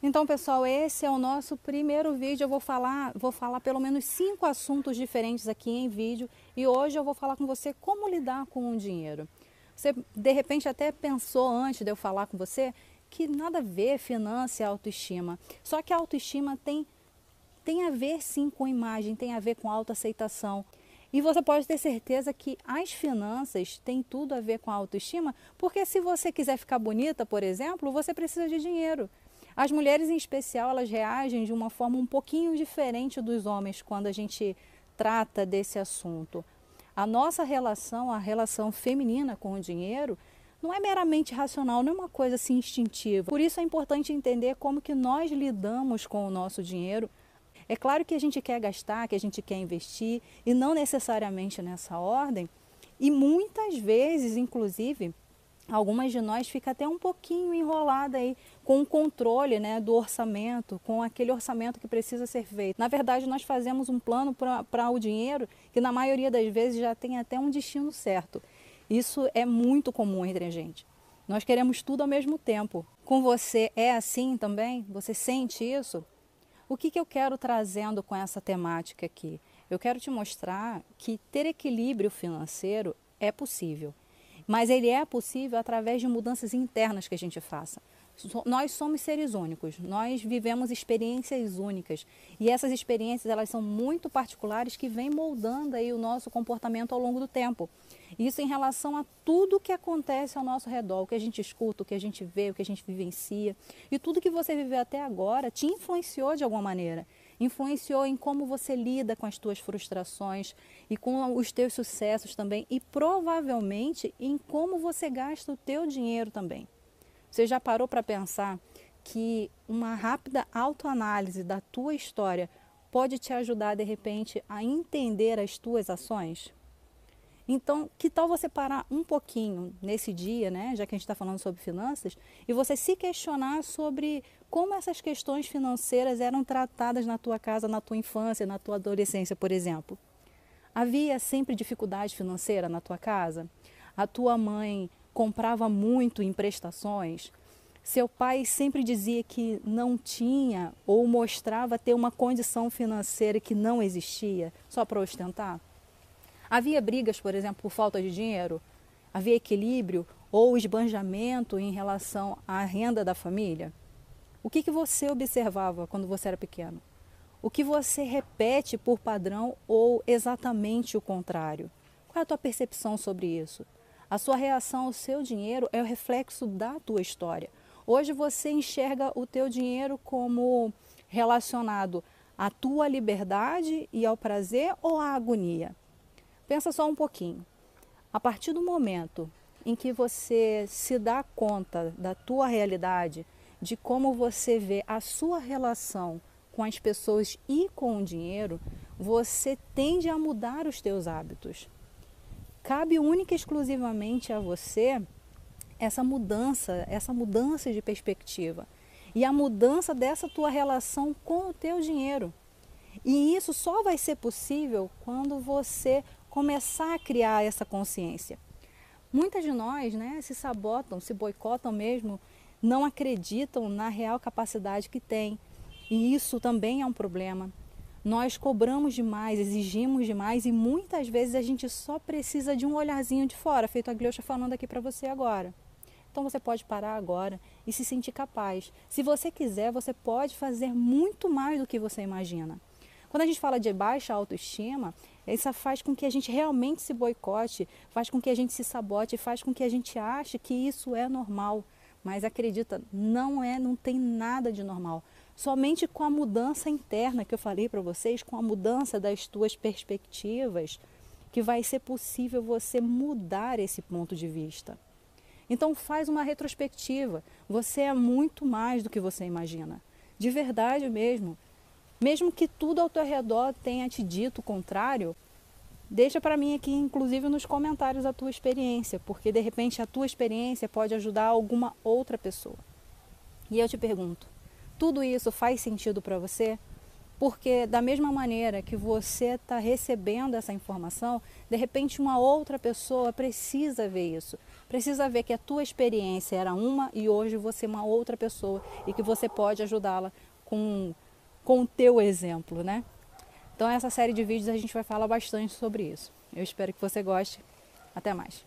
Então, pessoal, esse é o nosso primeiro vídeo. Eu vou falar, vou falar pelo menos cinco assuntos diferentes aqui em vídeo e hoje eu vou falar com você como lidar com o dinheiro. Você de repente até pensou antes de eu falar com você que nada a ver finança e autoestima. Só que a autoestima tem tem a ver sim com imagem, tem a ver com autoaceitação. E você pode ter certeza que as finanças têm tudo a ver com a autoestima, porque se você quiser ficar bonita, por exemplo, você precisa de dinheiro. As mulheres, em especial, elas reagem de uma forma um pouquinho diferente dos homens quando a gente trata desse assunto. A nossa relação, a relação feminina com o dinheiro, não é meramente racional, não é uma coisa assim instintiva. Por isso é importante entender como que nós lidamos com o nosso dinheiro. É claro que a gente quer gastar, que a gente quer investir, e não necessariamente nessa ordem. E muitas vezes, inclusive, algumas de nós fica até um pouquinho enrolada aí com o controle né, do orçamento, com aquele orçamento que precisa ser feito. Na verdade, nós fazemos um plano para o dinheiro que na maioria das vezes já tem até um destino certo. Isso é muito comum entre a gente. Nós queremos tudo ao mesmo tempo. Com você é assim também? Você sente isso? O que, que eu quero trazendo com essa temática aqui? Eu quero te mostrar que ter equilíbrio financeiro é possível mas ele é possível através de mudanças internas que a gente faça. Nós somos seres únicos, nós vivemos experiências únicas e essas experiências elas são muito particulares que vêm moldando aí o nosso comportamento ao longo do tempo. Isso em relação a tudo que acontece ao nosso redor, o que a gente escuta, o que a gente vê, o que a gente vivencia e tudo que você viveu até agora te influenciou de alguma maneira influenciou em como você lida com as tuas frustrações e com os teus sucessos também e provavelmente em como você gasta o teu dinheiro também. Você já parou para pensar que uma rápida autoanálise da tua história pode te ajudar de repente a entender as tuas ações? Então, que tal você parar um pouquinho nesse dia, né, já que a gente está falando sobre finanças, e você se questionar sobre como essas questões financeiras eram tratadas na tua casa, na tua infância, na tua adolescência, por exemplo? Havia sempre dificuldade financeira na tua casa? A tua mãe comprava muito em prestações? Seu pai sempre dizia que não tinha ou mostrava ter uma condição financeira que não existia só para ostentar? Havia brigas, por exemplo, por falta de dinheiro? Havia equilíbrio ou esbanjamento em relação à renda da família? O que, que você observava quando você era pequeno? O que você repete por padrão ou exatamente o contrário? Qual é a tua percepção sobre isso? A sua reação ao seu dinheiro é o reflexo da tua história. Hoje você enxerga o teu dinheiro como relacionado à tua liberdade e ao prazer ou à agonia? Pensa só um pouquinho. A partir do momento em que você se dá conta da tua realidade, de como você vê a sua relação com as pessoas e com o dinheiro, você tende a mudar os teus hábitos. Cabe única e exclusivamente a você essa mudança, essa mudança de perspectiva e a mudança dessa tua relação com o teu dinheiro. E isso só vai ser possível quando você começar a criar essa consciência. Muitas de nós né, se sabotam, se boicotam mesmo, não acreditam na real capacidade que têm. E isso também é um problema. Nós cobramos demais, exigimos demais e muitas vezes a gente só precisa de um olharzinho de fora, feito a Gleucha falando aqui para você agora. Então você pode parar agora e se sentir capaz. Se você quiser, você pode fazer muito mais do que você imagina. Quando a gente fala de baixa autoestima, isso faz com que a gente realmente se boicote, faz com que a gente se sabote, faz com que a gente ache que isso é normal. Mas acredita, não é, não tem nada de normal. Somente com a mudança interna que eu falei para vocês, com a mudança das tuas perspectivas, que vai ser possível você mudar esse ponto de vista. Então faz uma retrospectiva. Você é muito mais do que você imagina. De verdade mesmo. Mesmo que tudo ao teu redor tenha te dito o contrário, deixa para mim aqui, inclusive nos comentários, a tua experiência, porque de repente a tua experiência pode ajudar alguma outra pessoa. E eu te pergunto, tudo isso faz sentido para você? Porque da mesma maneira que você está recebendo essa informação, de repente uma outra pessoa precisa ver isso, precisa ver que a tua experiência era uma e hoje você é uma outra pessoa e que você pode ajudá-la com, com o teu exemplo, né? Então essa série de vídeos a gente vai falar bastante sobre isso. Eu espero que você goste. Até mais.